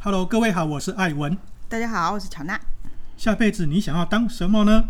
Hello，各位好，我是艾文。大家好，我是乔娜。下辈子你想要当什么呢？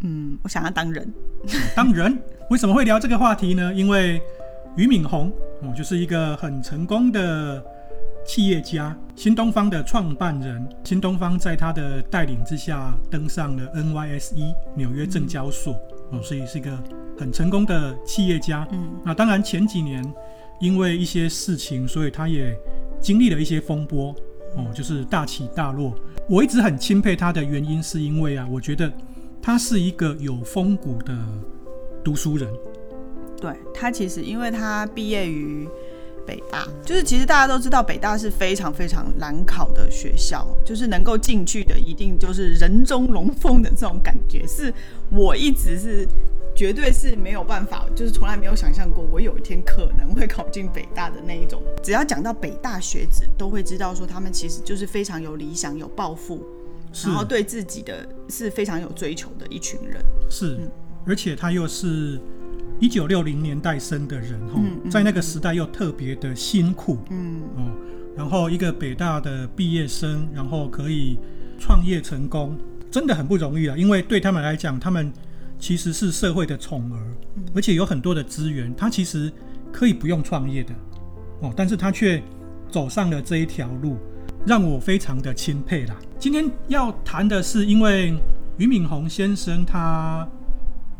嗯，我想要当人。当人？为什么会聊这个话题呢？因为俞敏洪哦，就是一个很成功的企业家，新东方的创办人。新东方在他的带领之下登上了 NYSE 纽约证交所哦，所以是一个很成功的企业家。嗯，那当然前几年因为一些事情，所以他也经历了一些风波哦，就是大起大落。我一直很钦佩他的原因，是因为啊，我觉得他是一个有风骨的读书人。对，他其实，因为他毕业于北大，就是其实大家都知道北大是非常非常难考的学校，就是能够进去的一定就是人中龙凤的这种感觉，是我一直是绝对是没有办法，就是从来没有想象过我有一天可能会考进北大的那一种。只要讲到北大学子，都会知道说他们其实就是非常有理想、有抱负，然后对自己的是非常有追求的一群人。是，嗯、而且他又是。一九六零年代生的人，哈、嗯嗯，在那个时代又特别的辛苦，嗯，哦，然后一个北大的毕业生，然后可以创业成功，真的很不容易啊！因为对他们来讲，他们其实是社会的宠儿，而且有很多的资源，他其实可以不用创业的，哦，但是他却走上了这一条路，让我非常的钦佩啦。今天要谈的是，因为俞敏洪先生他。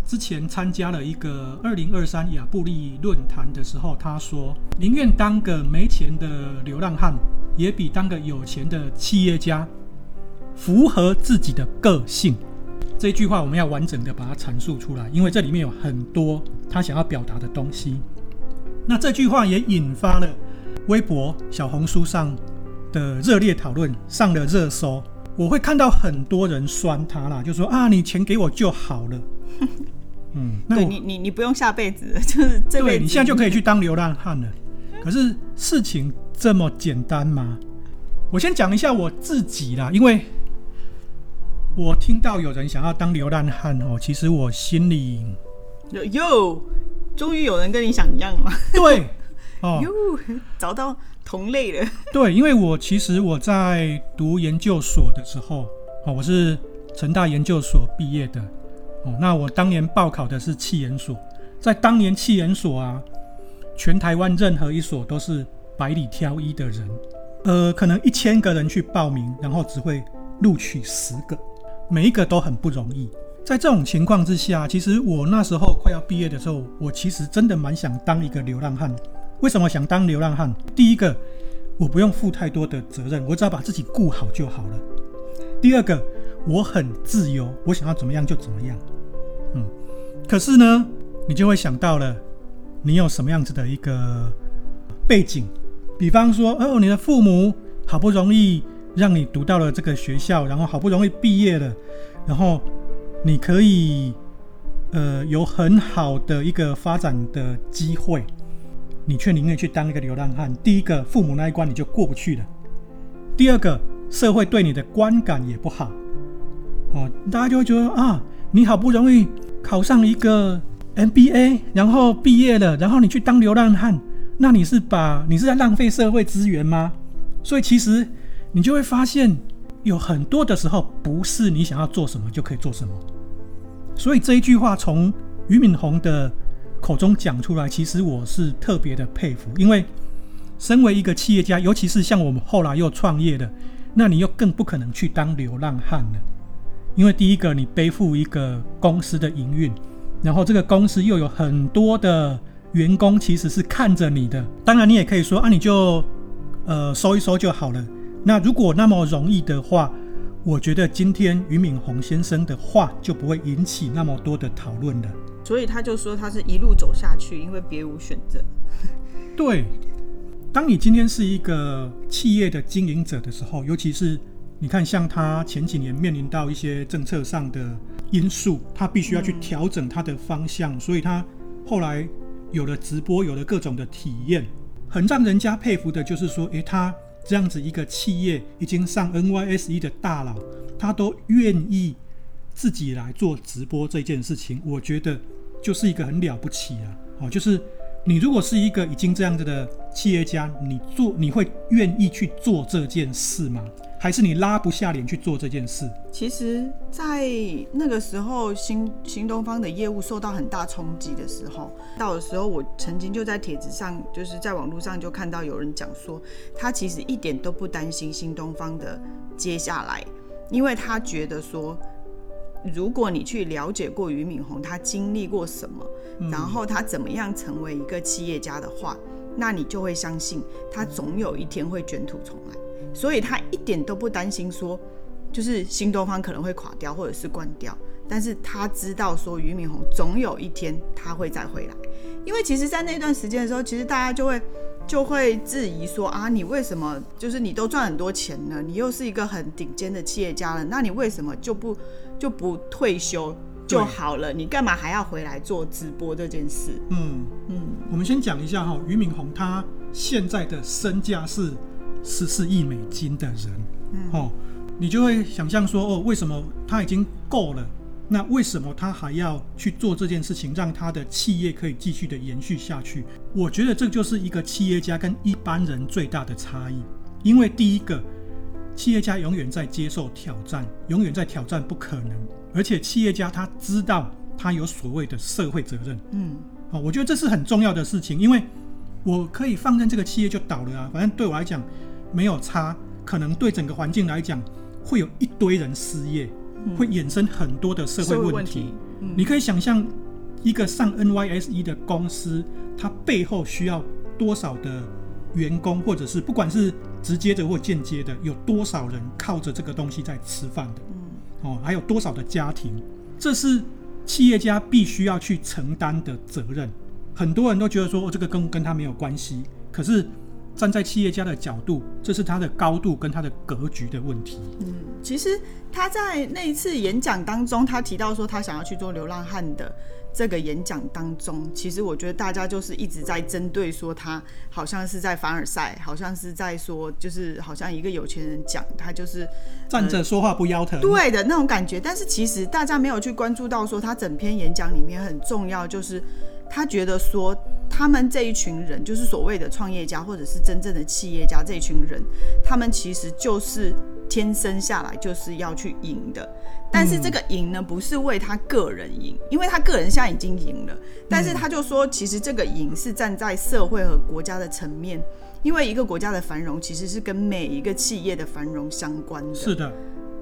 之前参加了一个二零二三亚布力论坛的时候，他说宁愿当个没钱的流浪汉，也比当个有钱的企业家符合自己的个性。这句话我们要完整的把它阐述出来，因为这里面有很多他想要表达的东西。那这句话也引发了微博、小红书上的热烈讨论，上了热搜。我会看到很多人酸他啦，就说啊，你钱给我就好了。嗯，那你你你不用下辈子，就是这辈子对，你现在就可以去当流浪汉了。可是事情这么简单吗？我先讲一下我自己啦，因为我听到有人想要当流浪汉哦，其实我心里有哟，终于有人跟你想一样了？对，哦，哟，找到同类了。对，因为我其实我在读研究所的时候，哦，我是成大研究所毕业的。哦那我当年报考的是气研所，在当年气研所啊，全台湾任何一所都是百里挑一的人，呃，可能一千个人去报名，然后只会录取十个，每一个都很不容易。在这种情况之下，其实我那时候快要毕业的时候，我其实真的蛮想当一个流浪汉。为什么想当流浪汉？第一个，我不用负太多的责任，我只要把自己顾好就好了。第二个，我很自由，我想要怎么样就怎么样。嗯，可是呢，你就会想到了，你有什么样子的一个背景？比方说，哦，你的父母好不容易让你读到了这个学校，然后好不容易毕业了，然后你可以呃有很好的一个发展的机会，你却宁愿去当一个流浪汉。第一个，父母那一关你就过不去了；第二个，社会对你的观感也不好。哦，大家就会觉得啊。你好不容易考上一个 MBA，然后毕业了，然后你去当流浪汉，那你是把你是在浪费社会资源吗？所以其实你就会发现，有很多的时候不是你想要做什么就可以做什么。所以这一句话从俞敏洪的口中讲出来，其实我是特别的佩服，因为身为一个企业家，尤其是像我们后来又创业的，那你又更不可能去当流浪汉了。因为第一个，你背负一个公司的营运，然后这个公司又有很多的员工，其实是看着你的。当然，你也可以说啊，你就呃收一收就好了。那如果那么容易的话，我觉得今天俞敏洪先生的话就不会引起那么多的讨论了。所以他就说他是一路走下去，因为别无选择。对，当你今天是一个企业的经营者的时候，尤其是。你看，像他前几年面临到一些政策上的因素，他必须要去调整他的方向，所以他后来有了直播，有了各种的体验，很让人家佩服的，就是说，诶，他这样子一个企业已经上 NYSE 的大佬，他都愿意自己来做直播这件事情，我觉得就是一个很了不起啊！哦，就是你如果是一个已经这样子的企业家，你做你会愿意去做这件事吗？还是你拉不下脸去做这件事？其实，在那个时候，新新东方的业务受到很大冲击的时候，到的时候，我曾经就在帖子上，就是在网络上就看到有人讲说，他其实一点都不担心新东方的接下来，因为他觉得说。如果你去了解过俞敏洪，他经历过什么，嗯，然后他怎么样成为一个企业家的话，那你就会相信他总有一天会卷土重来。所以他一点都不担心说，就是新东方可能会垮掉或者是关掉，但是他知道说俞敏洪总有一天他会再回来。因为其实，在那段时间的时候，其实大家就会就会质疑说啊，你为什么就是你都赚很多钱了，你又是一个很顶尖的企业家了，那你为什么就不？就不退休就好了，你干嘛还要回来做直播这件事？嗯嗯，我们先讲一下哈，俞敏洪他现在的身价是十四亿美金的人，嗯，哦，你就会想象说，哦，为什么他已经够了？那为什么他还要去做这件事情，让他的企业可以继续的延续下去？我觉得这就是一个企业家跟一般人最大的差异，因为第一个。企业家永远在接受挑战，永远在挑战不可能，而且企业家他知道他有所谓的社会责任。嗯，好，我觉得这是很重要的事情，因为我可以放任这个企业就倒了啊，反正对我来讲没有差，可能对整个环境来讲会有一堆人失业，嗯，会衍生很多的社会问题。问题嗯，你可以想象一个上 NYSE 的公司，它背后需要多少的员工，或者是不管是。直接的或间接的，有多少人靠着这个东西在吃饭的？嗯，哦，还有多少的家庭？这是企业家必须要去承担的责任。很多人都觉得说，哦，这个跟跟他没有关系。可是站在企业家的角度，这是他的高度跟他的格局的问题。嗯，其实他在那一次演讲当中，他提到说，他想要去做流浪汉的。这个演讲当中，其实我觉得大家就是一直在针对说他好像是在凡尔赛，好像是在说，就是好像一个有钱人讲他就是站着说话不腰疼，对的那种感觉。但是其实大家没有去关注到说他整篇演讲里面很重要，就是他觉得说他们这一群人，就是所谓的创业家或者是真正的企业家这一群人，他们其实就是。天生下来就是要去赢的，但是这个赢呢，不是为他个人赢，因为他个人现在已经赢了。但是他就说，其实这个赢是站在社会和国家的层面，因为一个国家的繁荣其实是跟每一个企业的繁荣相关的。是的，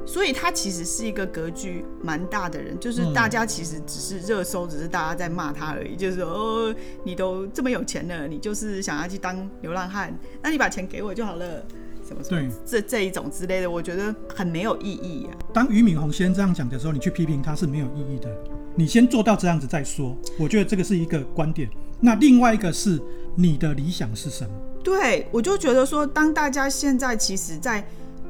所以他其实是一个格局蛮大的人，就是大家其实只是热搜，只是大家在骂他而已，就是说哦，你都这么有钱了，你就是想要去当流浪汉，那你把钱给我就好了。什么什么对，这这一种之类的，我觉得很没有意义啊。当俞敏洪先这样讲的时候，你去批评他是没有意义的。你先做到这样子再说，我觉得这个是一个观点。那另外一个是你的理想是什么？对，我就觉得说，当大家现在其实，在。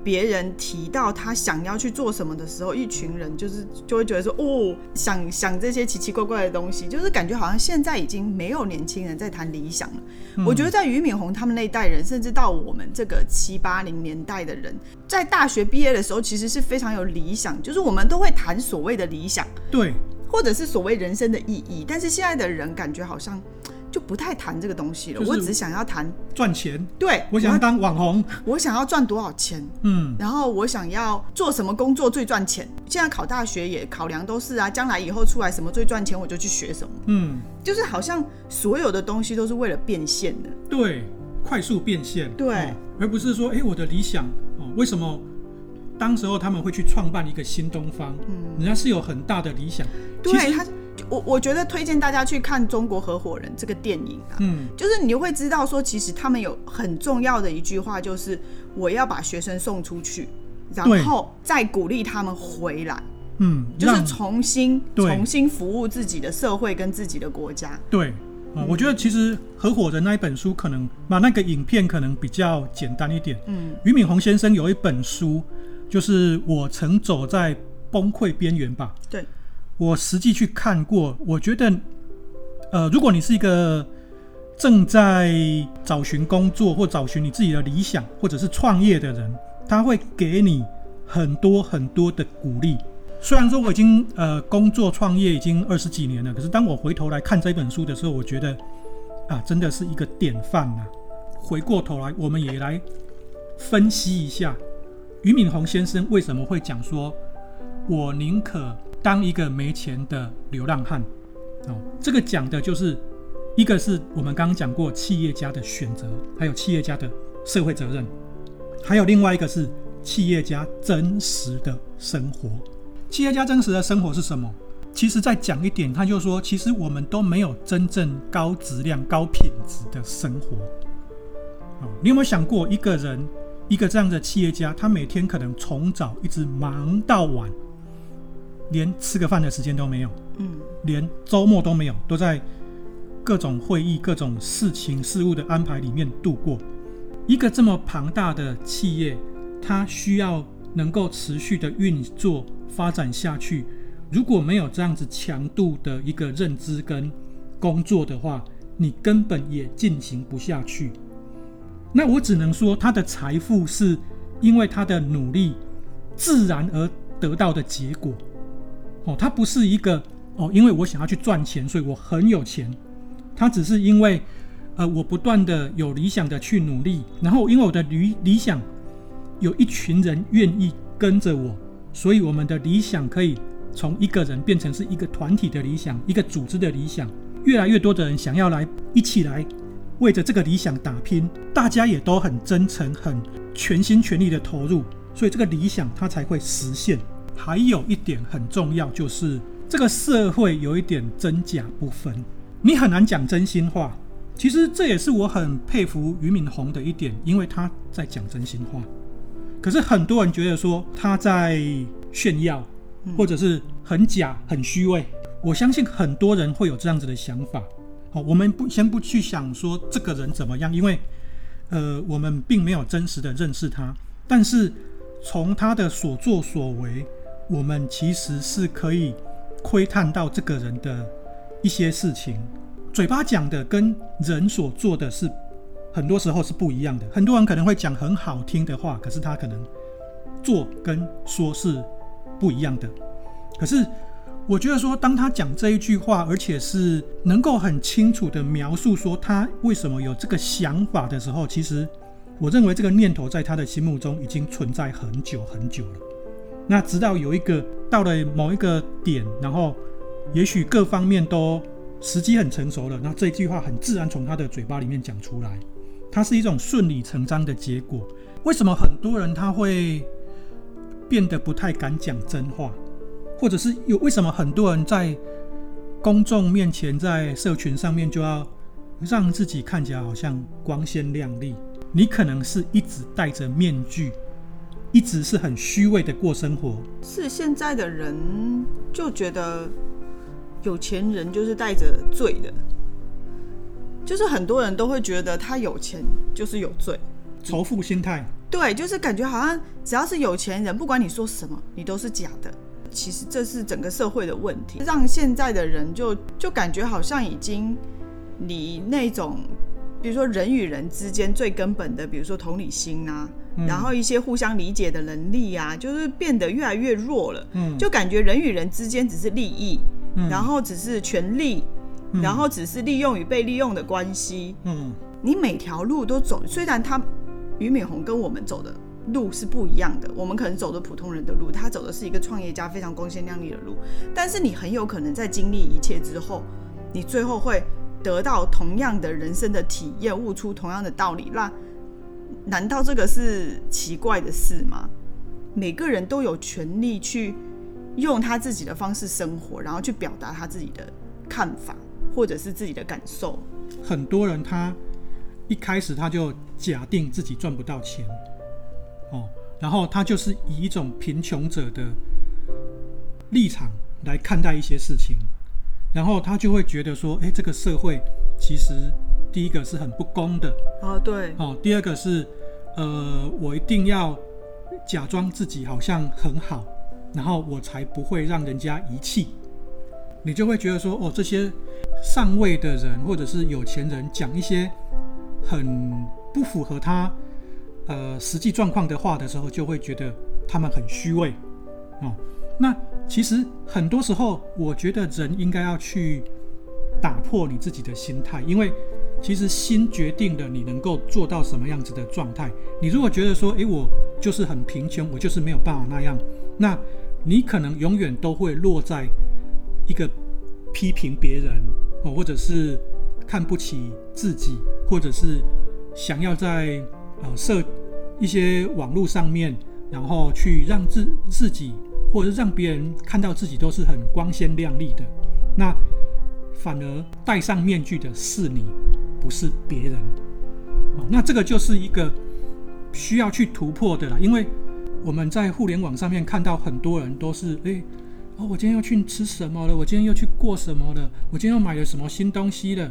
别人提到他想要去做什么的时候，一群人就是就会觉得说，哦，想想这些奇奇怪怪的东西，就是感觉好像现在已经没有年轻人在谈理想了。嗯。我觉得在俞敏洪他们那一代人，甚至到我们这个七八零年代的人，在大学毕业的时候，其实是非常有理想，就是我们都会谈所谓的理想，对，或者是所谓人生的意义。但是现在的人感觉好像。就不太谈这个东西了，就是、我只想要谈赚钱。对，我想要当网红，我想要赚多少钱？嗯，然后我想要做什么工作最赚钱？现在考大学也考量都是啊，将来以后出来什么最赚钱，我就去学什么。嗯，就是好像所有的东西都是为了变现的。对，快速变现。对，哦、而不是说，哎、欸，我的理想哦，为什么当时候他们会去创办一个新东方？嗯，人家是有很大的理想。对，他。我我觉得推荐大家去看《中国合伙人》这个电影啊，嗯，就是你就会知道说，其实他们有很重要的一句话，就是我要把学生送出去，然后再鼓励他们回来，嗯，就是重新重新服务自己的社会跟自己的国家。对，啊，我觉得其实《合伙人》那一本书可能把那个影片可能比较简单一点。嗯，俞敏洪先生有一本书，就是我曾走在崩溃边缘吧。对。我实际去看过，我觉得，呃，如果你是一个正在找寻工作或找寻你自己的理想，或者是创业的人，他会给你很多很多的鼓励。虽然说我已经呃工作创业已经二十几年了，可是当我回头来看这本书的时候，我觉得啊，真的是一个典范呐。回过头来，我们也来分析一下俞敏洪先生为什么会讲说：“我宁可当一个没钱的流浪汉。”哦，这个讲的就是一个是我们刚刚讲过企业家的选择，还有企业家的社会责任，还有另外一个是企业家真实的生活。企业家真实的生活是什么？其实再讲一点，他就说，其实我们都没有真正高质量、高品质的生活。哦，你有没有想过，一个人，一个这样的企业家，他每天可能从早一直忙到晚，连吃个饭的时间都没有。嗯，连周末都没有，都在各种会议、各种事情、事务的安排里面度过。一个这么庞大的企业，它需要能够持续的运作、发展下去。如果没有这样子强度的一个认知跟工作的话，你根本也进行不下去。那我只能说，他的财富是因为他的努力自然而得到的结果。哦，他不是一个。哦，因为我想要去赚钱，所以我很有钱。他只是因为，呃，我不断的有理想的去努力，然后因为我的理理想有一群人愿意跟着我，所以我们的理想可以从一个人变成是一个团体的理想，一个组织的理想。越来越多的人想要来一起来为着这个理想打拼，大家也都很真诚、很全心全力的投入，所以这个理想它才会实现。还有一点很重要就是。这个社会有一点真假不分，你很难讲真心话。其实这也是我很佩服俞敏洪的一点，因为他在讲真心话。可是很多人觉得说他在炫耀，或者是很假、很虚伪。我相信很多人会有这样子的想法。好，我们不先不去想说这个人怎么样，因为呃，我们并没有真实的认识他。但是从他的所作所为，我们其实是可以。窥探到这个人的一些事情，嘴巴讲的跟人所做的是很多时候是不一样的。很多人可能会讲很好听的话，可是他可能做跟说是不一样的。可是我觉得说，当他讲这一句话，而且是能够很清楚的描述说他为什么有这个想法的时候，其实我认为这个念头在他的心目中已经存在很久很久了。那直到有一个到了某一个点，然后也许各方面都时机很成熟了，那这句话很自然从他的嘴巴里面讲出来，它是一种顺理成章的结果。为什么很多人他会变得不太敢讲真话，或者是有为什么很多人在公众面前，在社群上面就要让自己看起来好像光鲜亮丽？你可能是一直戴着面具。一直是很虚伪的过生活，是现在的人就觉得有钱人就是带着罪的，就是很多人都会觉得他有钱就是有罪，仇富心态。对，就是感觉好像只要是有钱人，不管你说什么，你都是假的。其实这是整个社会的问题，让现在的人就就感觉好像已经离那种，比如说人与人之间最根本的，比如说同理心啊。然后一些互相理解的能力啊，就是变得越来越弱了。嗯，就感觉人与人之间只是利益，嗯，然后只是权利，嗯，然后只是利用与被利用的关系。嗯，你每条路都走，虽然他俞敏洪跟我们走的路是不一样的，我们可能走的普通人的路，他走的是一个创业家非常光鲜亮丽的路。但是你很有可能在经历一切之后，你最后会得到同样的人生的体验，悟出同样的道理，让。难道这个是奇怪的事吗？每个人都有权利去用他自己的方式生活，然后去表达他自己的看法或者是自己的感受。很多人他一开始他就假定自己赚不到钱，哦，然后他就是以一种贫穷者的立场来看待一些事情，然后他就会觉得说，诶，这个社会其实。第一个是很不公的啊，对哦。第二个是，呃，我一定要假装自己好像很好，然后我才不会让人家遗弃。你就会觉得说，哦，这些上位的人或者是有钱人讲一些很不符合他呃实际状况的话的时候，就会觉得他们很虚伪哦。那其实很多时候，我觉得人应该要去打破你自己的心态，因为。其实心决定了你能够做到什么样子的状态。你如果觉得说，诶，我就是很贫穷，我就是没有办法那样，那你可能永远都会落在一个批评别人哦，或者是看不起自己，或者是想要在呃设一些网络上面，然后去让自自己或者是让别人看到自己都是很光鲜亮丽的，那反而戴上面具的是你，不是别人。哦，那这个就是一个需要去突破的啦，因为。我们在互联网上面看到很多人都是，诶，哦，我今天要去吃什么了？我今天又去过什么了？我今天又买了什么新东西了？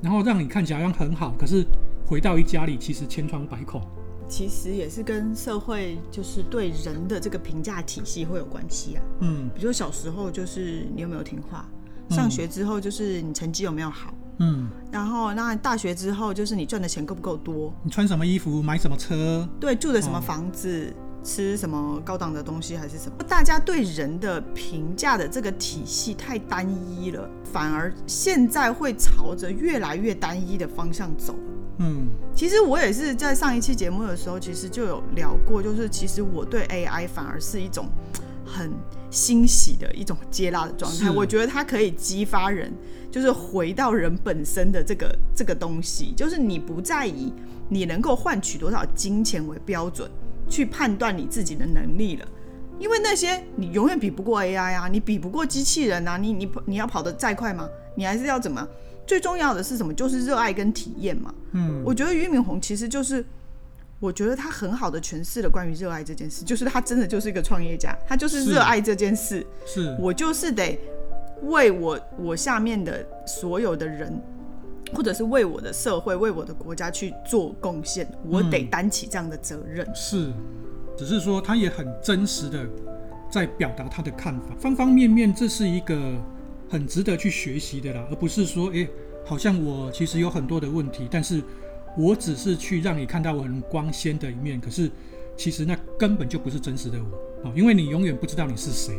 然后让你看起来好像很好，可是回到一家里，其实千疮百孔。其实也是跟社会就是对人的这个评价体系会有关系啊。嗯，比如说小时候就是你有没有听话，上学之后就是你成绩有没有好，嗯，然后那大学之后就是你赚的钱够不够多，你穿什么衣服，买什么车，对，住的什么房子。哦吃什么高档的东西还是什么？大家对人的评价的这个体系太单一了，反而现在会朝着越来越单一的方向走。嗯，其实我也是在上一期节目的时候，其实就有聊过，就是其实我对 AI 反而是一种很欣喜的一种接纳的状态。我觉得它可以激发人，就是回到人本身的这个这个东西，就是你不再以你能够换取多少金钱为标准。去判断你自己的能力了，因为那些你永远比不过 AI 啊，你比不过机器人啊，你你你要跑得再快吗？你还是要怎么？最重要的是什么？就是热爱跟体验嘛。嗯，我觉得俞敏洪其实就是，我觉得他很好的诠释了关于热爱这件事，就是他真的就是一个创业家，他就是热爱这件事。是，我就是得为我我下面的所有的人。或者是为我的社会、为我的国家去做贡献，我得担起这样的责任。嗯，是，只是说他也很真实的在表达他的看法，方方面面，这是一个很值得去学习的啦，而不是说，诶，好像我其实有很多的问题，但是我只是去让你看到我很光鲜的一面，可是其实那根本就不是真实的我啊，因为你永远不知道你是谁。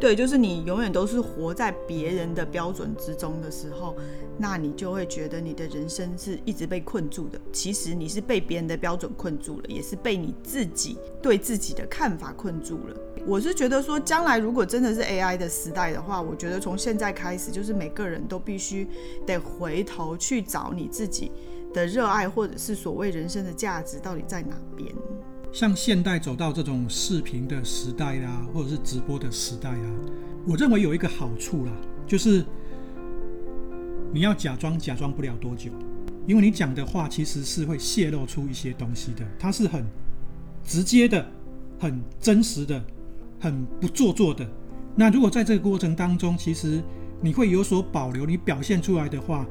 对，就是你永远都是活在别人的标准之中的时候，那你就会觉得你的人生是一直被困住的。其实你是被别人的标准困住了，也是被你自己对自己的看法困住了。我是觉得说，将来如果真的是 AI 的时代的话，我觉得从现在开始，就是每个人都必须得回头去找你自己的热爱，或者是所谓人生的价值到底在哪边。像现代走到这种视频的时代啦，或者是直播的时代啊，我认为有一个好处啦，就是你要假装假装不了多久，因为你讲的话其实是会泄露出一些东西的，它是很直接的、很真实的、很不做作的。那如果在这个过程当中，其实你会有所保留，你表现出来的话，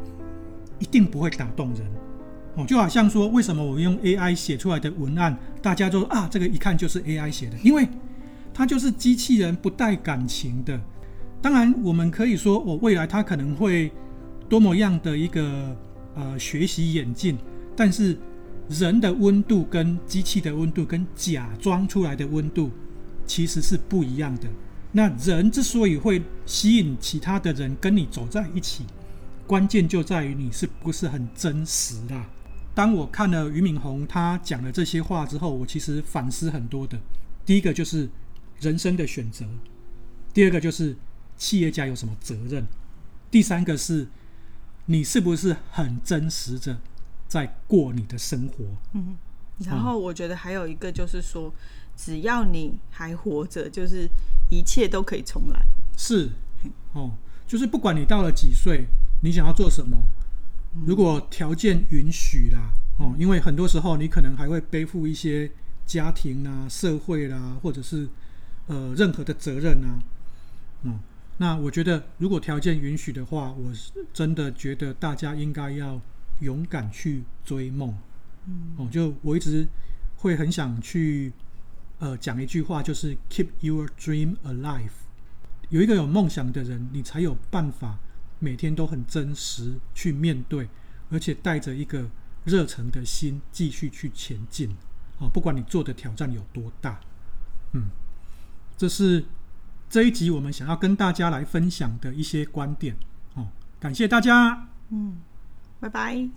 一定不会打动人。哦，就好像说，为什么我用 AI 写出来的文案，大家都啊，这个一看就是 AI 写的，因为它就是机器人，不带感情的。当然，我们可以说，我未来它可能会多么样的一个呃学习演进，但是人的温度跟机器的温度跟假装出来的温度其实是不一样的。那人之所以会吸引其他的人跟你走在一起，关键就在于你是不是很真实啦。当我看了俞敏洪他讲了这些话之后，我其实反思很多的。第一个就是人生的选择，第二个就是企业家有什么责任，第三个是你是不是很真实的在过你的生活。嗯，然后我觉得还有一个就是说，只要你还活着，就是一切都可以重来。是，哦，就是不管你到了几岁，你想要做什么。如果条件允许啦，哦，因为很多时候你可能还会背负一些家庭啊、社会啦，或者是呃任何的责任啊，嗯，那我觉得如果条件允许的话，我是真的觉得大家应该要勇敢去追梦，嗯，哦，就我一直会很想去呃讲一句话，就是 Keep your dream alive。有一个有梦想的人，你才有办法。每天都很真实去面对，而且带着一个热诚的心继续去前进。哦，不管你做的挑战有多大，嗯，这是这一集我们想要跟大家来分享的一些观点。哦，感谢大家。嗯。拜拜。